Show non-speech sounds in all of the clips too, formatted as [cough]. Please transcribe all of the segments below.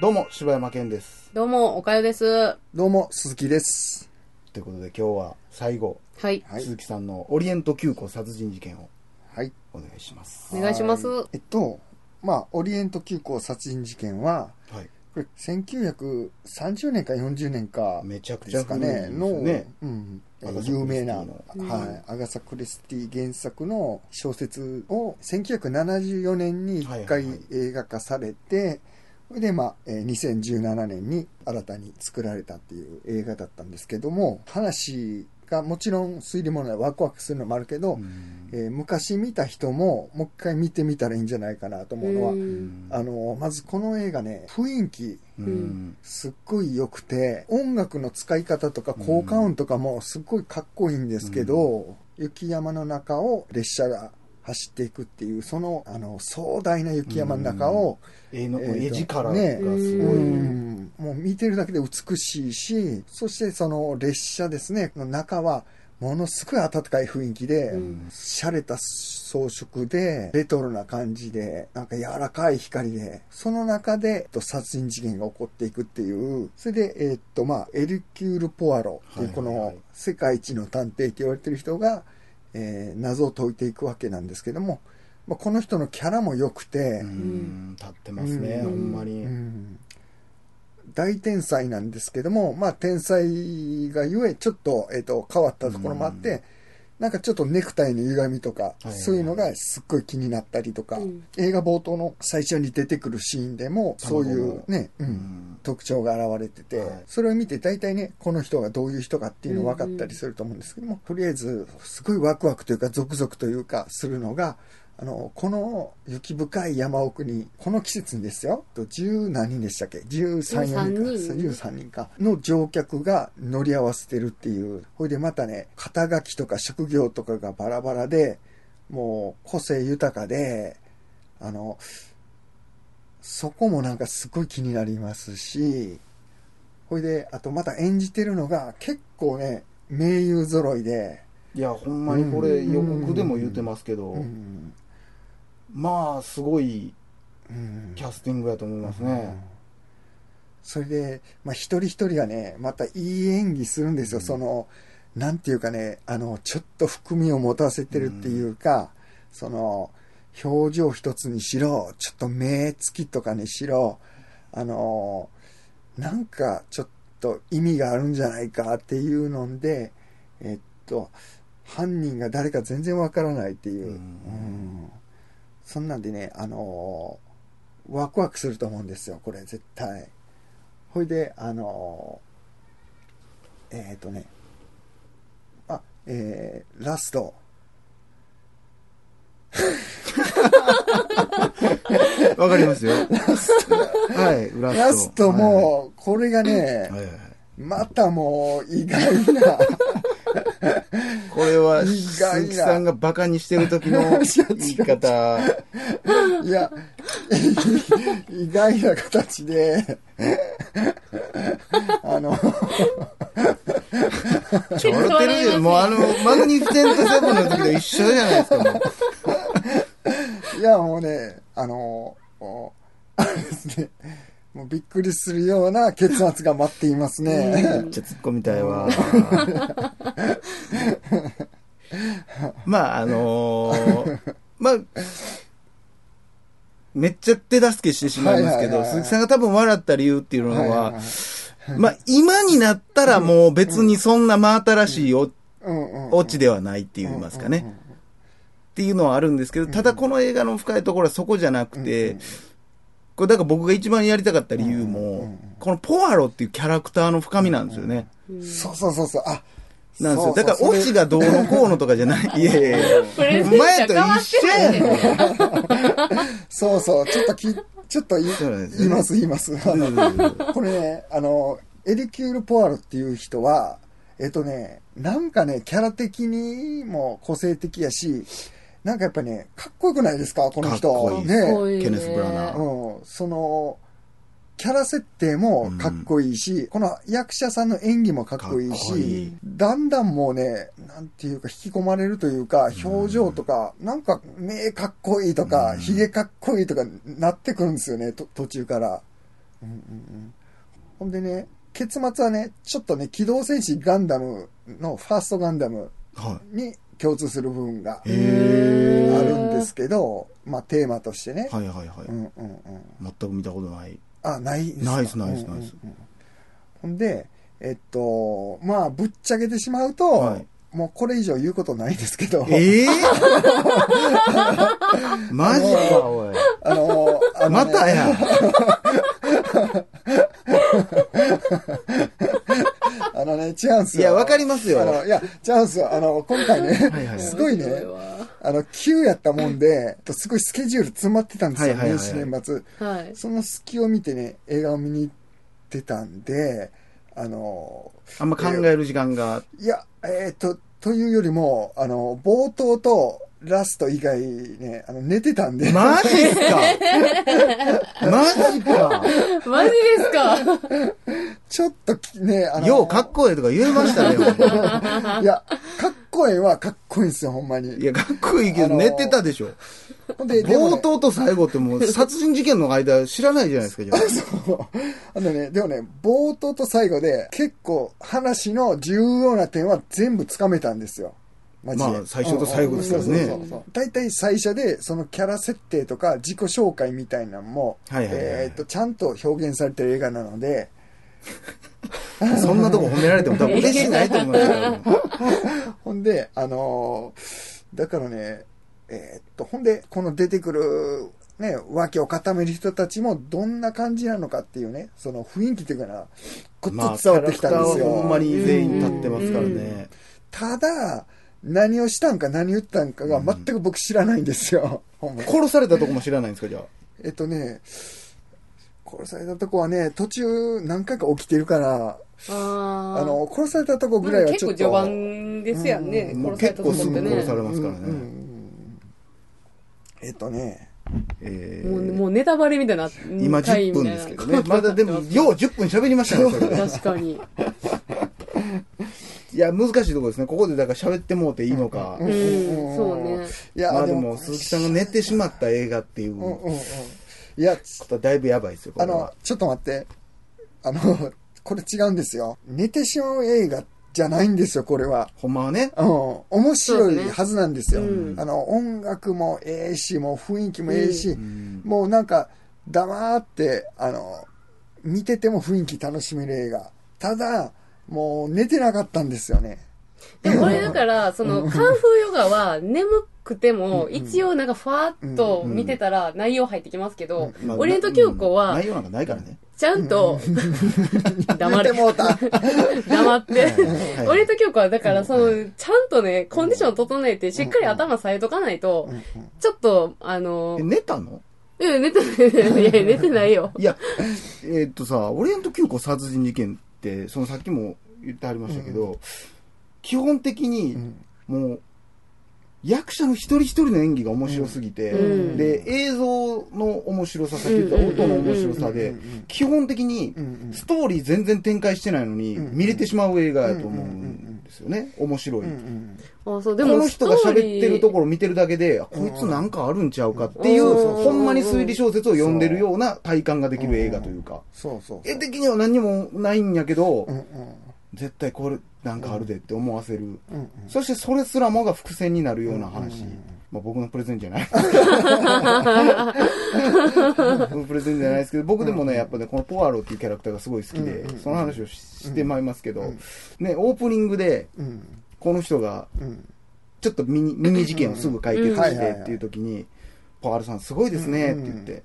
どうも、柴山健です。どうも、おかよです。はどうも、鈴木です。ということで今日は最後、い。はい鈴木さんのオリエント急行殺人事件をはい。お願いします。お願いします。えっと、まあ、オリエント急行殺人事件は、はい。これ、1930年か40年かめちゃくちゃですかね、古いですの、よねうん、有名な、はい、アガサ・クリスティ原作の小説を1974年に一回映画化されて、それで、まあ、えー2017年に新たに作られたっていう映画だったんですけども、話がもちろん推理物でワクワクするのもあるけど、うん。えー昔見た人ももう一回見てみたらいいんじゃないかなと思うのは、うん。あのまずこの映画ね雰囲気うん。すっごい良くて音楽の使い方とか効果音とかもすっごいかっこいいんですけど、雪山の中を列車が走っていくっていうそのあの壮大な雪山の中を、絵の、えーと絵力がねすごい。うんもう見てるだけで美しいしそしてその列車ですねの中はものすごい温かい雰囲気で、うん。洒落た装飾でレトロな感じでなんか柔らかい光でその中でえっと殺人事件が起こっていくっていうそれでえっとまあエルキュール・ポアロっていうこの世界一の探偵って言われてる人が、えー謎を解いていくわけなんですけども、まあ、この人のキャラも良くて、うん、立ってますね、うん。ほんまに。うん大天才なんですけども、まあ、天才がゆえ、ちょっと、えっ、と、変わったところもあって、うん。なんかちょっとネクタイの歪みとか、いはい。そういうのがすっごい気になったりとか、うん。映画冒頭の最初に出てくるシーンでも、そういうね、うんうん。特徴が現れてて、はい。それを見て大体ね、この人がどういう人かっていうの分かったりすると思うんですけども、とりあえず、すごいワクワクというか、ゾクゾクというか、するのが、あの、この雪深い山奥に、この季節にですよ、と十何人でしたっけ ?13 4人か。13 13人か。の乗客が乗り合わせてるっていう。ほいでまたね、肩書きとか職業とかがバラバラで、もう個性豊かで、あの、そこもなんかすごい気になりますし、ほいで、あとまた演じてるのが結構ね、名優揃いで、いや、ほんまにこれうん予告でも言ってますけど、うんまあ、すごいうん。キャスティングやと思いますね。それで、まあ、一人一人がね、またいい演技するんですよ。うん。その、なんていうかね、あの、ちょっと含みを持たせてるっていうか、その、表情一つにしろ、ちょっと目つきとかにしろ、あの、なんかちょっと意味があるんじゃないかっていうので、えっと、犯人が誰か全然わからないっていう、うん。うんそんなんでね、あのワクワクすると思うんですよ、これ絶対。ほいで、あのえっ、とね、あ、えー、ラスト。わかりますよ。はい、ラスト。ラストも、これがね、はい、はいはいまたもう意外な、これは、鈴木さんがバカにしてる時の [laughs] 言い方。いや、意外な形で、あの、ちょろてるよ。もうあの、マグニフィセントセブンの時と一緒じゃないですか、もう。いや、もうね、あの、あれですね、もうびっくりするような結末が待っていますめね。っちゃ突っ込みたいわ。まあ、あのー [laughs] まあ、めっちゃ手助けしてしまいますけど、鈴木さんが多分笑った理由っていうのは、はいはいはいまあ、今になったらもう別にそんな真新しいオチではないって言いますかね。っていうのはあるんですけど、ただこの映画の深いところはそこじゃなくて、これだから僕が一番やりたかった理由も、このポアロっていうキャラクターの深みなんですよね。そうそうそうそう、あ、なんですよ。だから、オチがどうのこうのとかじゃない。[laughs] いやいやいや。前と一緒や。そうそう、ちょっとき、ちょっと言います、言います。これね、あの、エリキュール・ポアロっていう人は、えっとね、なんかね、キャラ的にも個性的やし、なんかやっぱね、かっこよくないですか、この人。かっ。こいいねケネス・ブラナー。うん、その、キャラ設定もかっこいいし、この役者さんの演技もかっこいいしい、だんだんもうね、なんていうか引き込まれるというか、表情とか、なんか目かっこいいとか、うん髭かっこいいとかなってくるんですよね、と途中から。うんうんうんほんでね、結末はね、ちょっとね、機動戦士ガンダムのファーストガンダムはに共通する部分があるんですけど、まあテーマとしてね。はいはいはい。うんうんうん。全く見たことない。あ、ないですか？ないですないですないですうんうんうんほんで、えっと、まあ、ぶっちゃけてしまうと、はいもうこれ以上言うことないですけど、ええ [laughs] マジ？か、おい。あの、あのねまたや。[laughs] あのね、違うんすよ。いや、わかりますよ。あの、いや、違うんすよ。あの、今回ね、はいはいすごいねあの、急やったもんで、すごいスケジュール詰まってたんですよ、年始年末。はい。その隙を見てね、映画を見に行ってたんで、あの、あんま考える時間が。いや、えっ、と、というよりも、あの、冒頭とラスト以外ね、あの、寝てたんで、マジっすか？[laughs] マジか？マジですか？ちょっときね、あの、ようかっこええとか言えましたね、[laughs] いや、かっこええはかっこいいんですよ、ほんまに。いや、かっこいいけど、寝てたでしょ。ほんで、冒頭と最後ってもう、殺人事件の間知らないじゃないですか、じゃあ [laughs] のね、でもね、冒頭と最後で結構話の重要な点は全部つかめたんですよ。まあ最初と最後ですからね大体最初でそのキャラ設定とか自己紹介みたいなのも、えっと、ちゃんと表現されてる映画なので、あ。[laughs] そんなとこ褒められても多分 [laughs] 嬉しいないと思いますよ。[laughs] ほんで、あのーだからね、えーっと、ほんで、この出てくる、ね、脇を固める人たちもどんな感じなのかっていうね、その雰囲気っていうかな、ぐっまあ、と伝わってきたんですよ。キャラクターはほんまに全員立ってますからね。ただ、何をしたんか何言ったんかが全く僕知らないんですよ。ほん殺されたとこも知らないんですか、じゃあ？えっとね、殺されたとこはね、途中何回か起きてるから、あーあの、殺されたとこぐまあらいはちょっと。結構序盤ですやんね。もう殺されたとこってね結構すぐ殺さ。れますからうんうんうね。んえっとね、えもう、ーもうネタバレみたいな。今10分ですけどね。まだでも、[laughs] よう10分喋りましたね、確かに。[laughs] いや、難しいところですね。ここでだから喋ってもうていいのか。うん、そうね。いや、まあでも、鈴木さんが寝てしまった映画っていうこうんうんうん。いや、とはだいぶやばいですよ、こあのれは。、ちょっと待って。あの、[laughs] これ違うんですよ。寝てしまう映画じゃないんですよ、これは。ほんまはね。うん、面白いはずなんですよ。そうですねあの、音楽もええし、もう雰囲気もええし、んもうなんか、黙って、あの、見てても雰囲気楽しめる映画。ただ、もう寝てなかったんですよね。でもこれだから、その、カンフーヨガは眠くても、一応なんかファーっと見てたら内容入ってきますけど、まあオリエント急行うん。は内、容なんかないからね。ちゃんと、黙れ。黙って。はいオリエント急行は、だから、その、ちゃんとね、コンディション整えて、しっかり頭さえとかないと、ちょっと、あのえ、、寝たの？いや、寝てない。いや、寝てないよ。[laughs] いや、えーっとさ、オリエント急行殺人事件って、そのさっきも言ってありましたけど、基本的に、もう、役者の一人一人の演技が面白すぎて、うん。で、映像の面白さ、さっき言った音の面白さで、基本的にストーリー全然展開してないのに、うん。見れてしまう映画やと思うんですよね。面白い。あ、そう、でも、この人が喋ってるところ。ろ見てるだけで、あこいつなんかあるんちゃうかっていう、うん。ほんまに推理小説を読んでるような体感ができる映画というか、そう。そう。絵的には何にもないんやけど絶対これなんかあるでって思わせる。うんうん。そしてそれすらもが伏線になるような話。まあ僕のプレゼンじゃない。僕のプレゼンじゃないですけど、僕でもね、やっぱね、このポアロっていうキャラクターがすごい好きで、その話をししてまいりますけど、ね、オープニングで、うん。この人が、うん。ちょっとミニミニ事件をすぐ解決うん。してっていう時に、ポアロさんすごいですねって言って、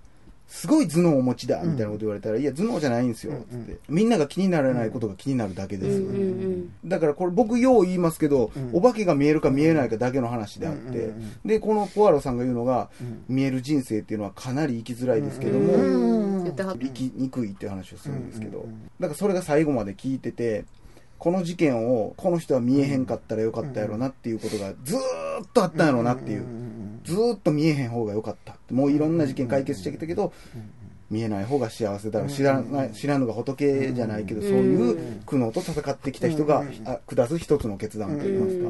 すごい頭脳をお持ちだみたいなこと言われたら、いや、頭脳じゃないんですよってって、みんなが気にならないことが気になるだけです。うんうん。だからこれ僕よう言いますけど、うん。お化けが見えるか見えないかだけの話であって、うんうんうんで、このポアロさんが言うのが、うん。見える人生っていうのはかなり生きづらいですけども、生きにくいっていう話をするんですけど、うんうんうん。だからそれが最後まで聞いてて、この事件をこの人は見えへんかったらよかったやろなっていうことがずーっとあったんやろなっていう。ずーっと見えへん方がよかった。もういろんな事件解決してきたけど、見えない方が幸せだろう知らない知らぬが仏じゃないけど、そういう苦悩と戦ってきた人が、あ下す一つの決断といいますか、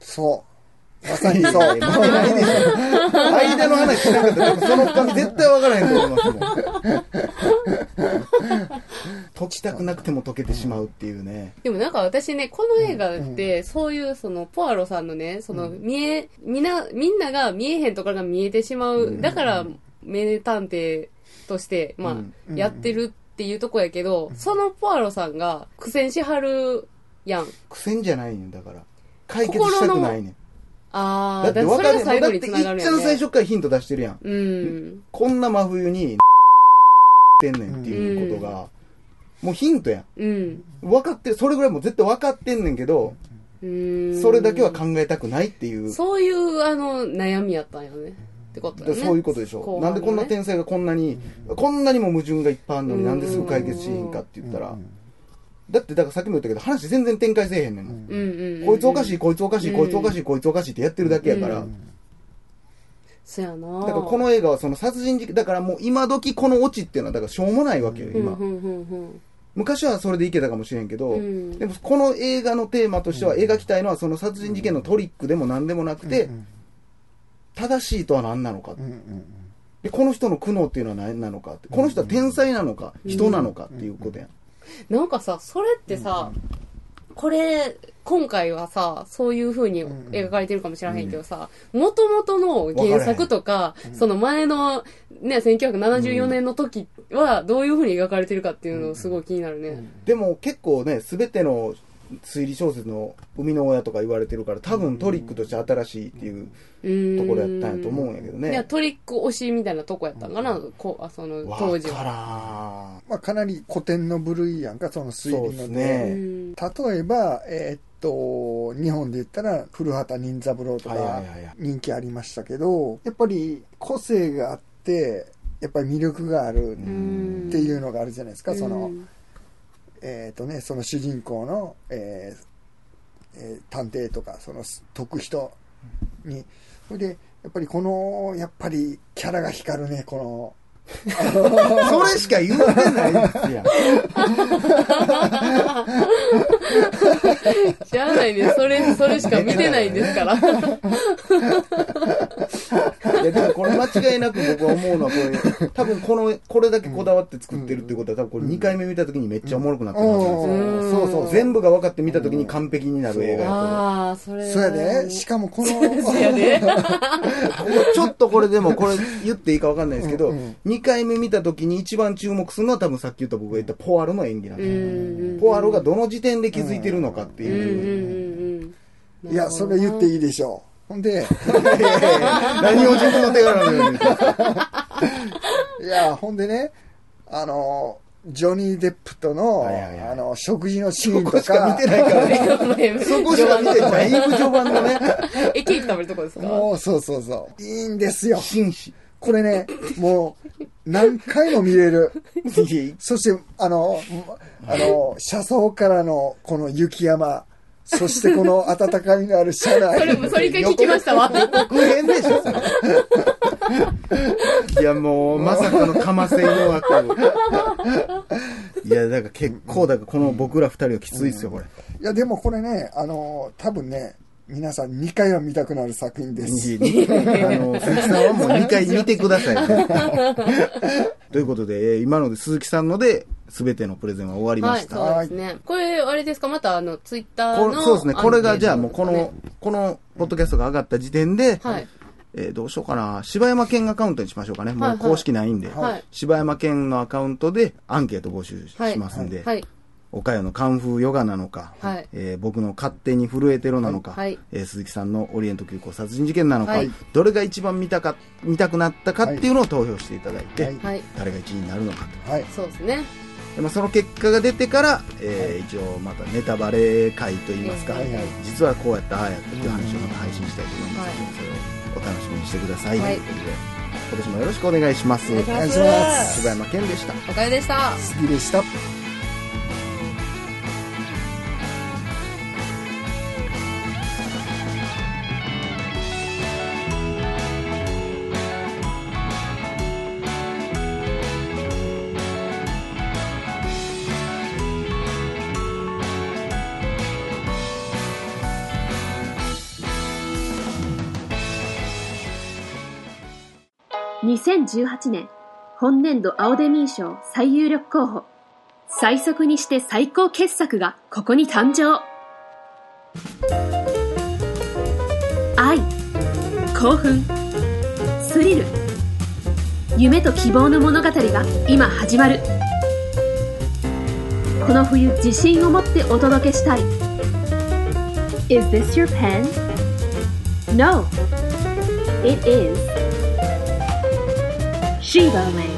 そう。まさにそう。ないでしょ間の話しなかったらその深み絶対分からへんと思いますもん解きたくなくても解けてしまうっていうね。でもなんか私ね、この映画って、そういうその、ポアロさんのね、その、見え、みんな、みんなが見えへんところが見えてしまう。だから、名探偵として、まうん。あ、やってるっていうとこやけど、そのポアロさんが苦戦しはるやん。苦戦じゃないねんだから。解決したくないねん。あー、だって分かる最後に繋がるやん、ね。いっちゃん最初からヒント出してるやん。うん。こんな真冬に [laughs] ってんねんっていうことが、もうヒントやんうん。分かってるそれぐらいもう絶対分かってんねんけど、うん。それだけは考えたくないっていうそういう、あの、悩みやったんやね。ってことだよね。そういうことでしょ、ねなんでこんな天才がこんなに、こんなにも矛盾がいっぱいあるのになんですぐ解決しへんかって言ったら、だってだからさっきも言ったけど話全然展開せえへんねん。こいつおかしいい。こいつおかしい、うんこいつおかしいこいつおかしいってやってるだけやから、そやな。だからこの映画はその殺人事件だからもう今時このオチっていうのはだからしょうもないわけよ今、うんうんうんうん。昔はそれでいけたかもしれんけど、うん。でもこの映画のテーマとしては描きたいのはその殺人事件のトリックでも何でもなくて、正しいとは何なのか、うんうんでこの人の苦悩っていうのは何なのかってこの人は天才なのか、人なのかっていうことやん、なんかさ、それってさ、これ、今回はさ、そういう風に描かれてるかもしれへんけどさ、元々の原作とか、その前の、ね、1974年の時は、どういう風に描かれてるかっていうのすごい気になるね。でも結構ね全ての推理小説の生みの親とか言われてるから多分トリックとして新しいっていう。ところやったんやと思うんやけどね。いや、トリック推しみたいなとこやったんかな、こうあその、わ当時は。かまあ、かなり古典の部類やんか、その推理のですねうん例えば、えーっと、日本で言ったら、古畑任三郎とか人気ありましたけど、やっぱり個性があって、やっぱり魅力があるうんっていうのがあるじゃないですか、そのう、んえーっとね、その主人公の、えーえー探偵とか、その解く人に、それで、やっぱりこの、やっぱりキャラが光るね、この、[laughs] それしか言うてないですやん [laughs] [laughs] 知らないね。それ、それしか見てないんですから。[laughs] いやでもこれ間違いなく僕は思うのはこれ多分このこれだけこだわって作ってるってことは多分これ2回目見た時にめっちゃおもろくなってるはずなんですようん。そうそう、全部が分かって見た時に完璧になる映画やああ、それ。そうやで、しかもこの、[laughs] ちょっとこれでもこれ言っていいか分かんないですけどうんうん。2回目見た時に一番注目するのは多分さっき言った僕が言ったポアロの演技なんうです。ポアロがどの時点で気づいてるのかってう。んうんいううんうん。いや、それ言っていいでしょう。ほんで、[laughs] [laughs] 何を自分の手柄のように [laughs] いや、ほんでね、あの、ジョニー・デップとの、はいはいはい。あの、食事のシーそンことしか見かて、ないからね。そこしか見てない。だいぶ序盤のね。え、ケーキ食べるとこですか？もう、そうそうそう。いいんですよ。紳士。これね、もう、何回も見れる。[laughs] そして、あの、あの、車窓からのこの雪山、そしてこの温かみのある車内。それも、それ一回聞きましたわ。国変でしょ、それ。いや、もう、まさかのかませの枠。いや、だから結構、だからこの僕ら二人はきついっすよ、これ。いや、でもこれね、あの、多分ね、皆さん2回は見たくなる作品です。あの、鈴木さんはもう2回見てください。[laughs] ということで、えー今ので鈴木さんので、すべてのプレゼンは終わりまはい、した。そうですね。これ、あれですか？また、あの、ツイッターの。これそうですね。これが、じゃあもうこのアンケート、この、ポッドキャストが上がった時点で、はい。えーどうしようかな。柴山県アカウントにしましょうかね。もはいうはい公式ないんで。はい柴山県のアカウントでアンケート募集しはい。ますんで、はい。岡山のカンフーヨガなのか、はい。えー僕の勝手に震えてるなのか、はい。えー鈴木さんのオリエント急行殺人事件なのか、はい。どれが一番見たか、見たくなったかっていうのを投票していただいて。誰が1位になるのかと。はい。そうですね。でまあ、その結果が出てから、えー一応またネタバレ会といいますか、実はこうやったああやったっていう話をまた配信したいと思いますので、それをお楽しみにしてください、はい。ということで今年もよろしくお願いします。お願いします。柴山健でした。おかげでした。好きでした。2018年本年度アオデミー賞最有力候補。最速にして最高傑作がここに誕生。愛興奮スリル。夢と希望の物語が今始まる。この冬自信を持ってお届けしたい。Is this your pen? No. It is Shiva Land.